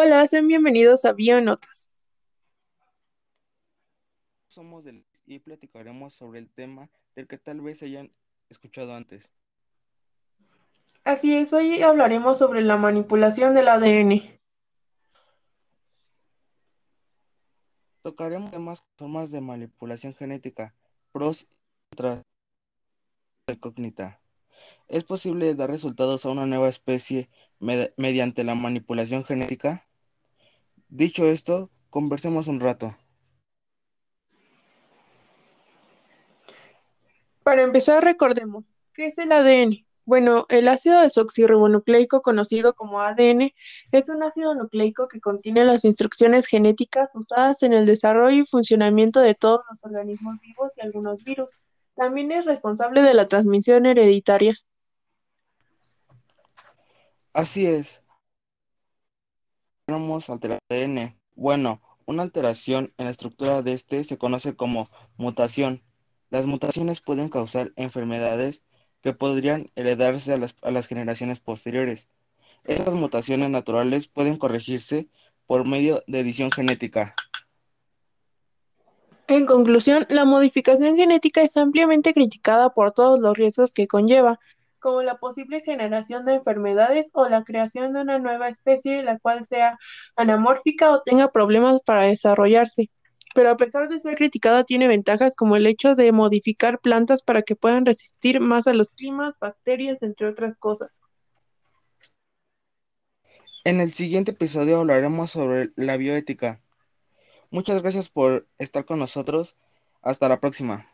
Hola, sean bienvenidos a Bionotas. Somos del y platicaremos sobre el tema del que tal vez hayan escuchado antes. Así es, hoy hablaremos sobre la manipulación del ADN. Tocaremos temas formas de manipulación genética, pros y contras de incógnita. ¿Es posible dar resultados a una nueva especie med- mediante la manipulación genética? Dicho esto, conversemos un rato. Para empezar, recordemos, ¿qué es el ADN? Bueno, el ácido desoxirribonucleico conocido como ADN es un ácido nucleico que contiene las instrucciones genéticas usadas en el desarrollo y funcionamiento de todos los organismos vivos y algunos virus. También es responsable de la transmisión hereditaria. Así es, alterar ADN. Bueno, una alteración en la estructura de este se conoce como mutación. Las mutaciones pueden causar enfermedades que podrían heredarse a las, a las generaciones posteriores. Estas mutaciones naturales pueden corregirse por medio de edición genética. En conclusión, la modificación genética es ampliamente criticada por todos los riesgos que conlleva, como la posible generación de enfermedades o la creación de una nueva especie la cual sea anamórfica o tenga problemas para desarrollarse. Pero a pesar de ser criticada, tiene ventajas como el hecho de modificar plantas para que puedan resistir más a los climas, bacterias, entre otras cosas. En el siguiente episodio hablaremos sobre la bioética. Muchas gracias por estar con nosotros. Hasta la próxima.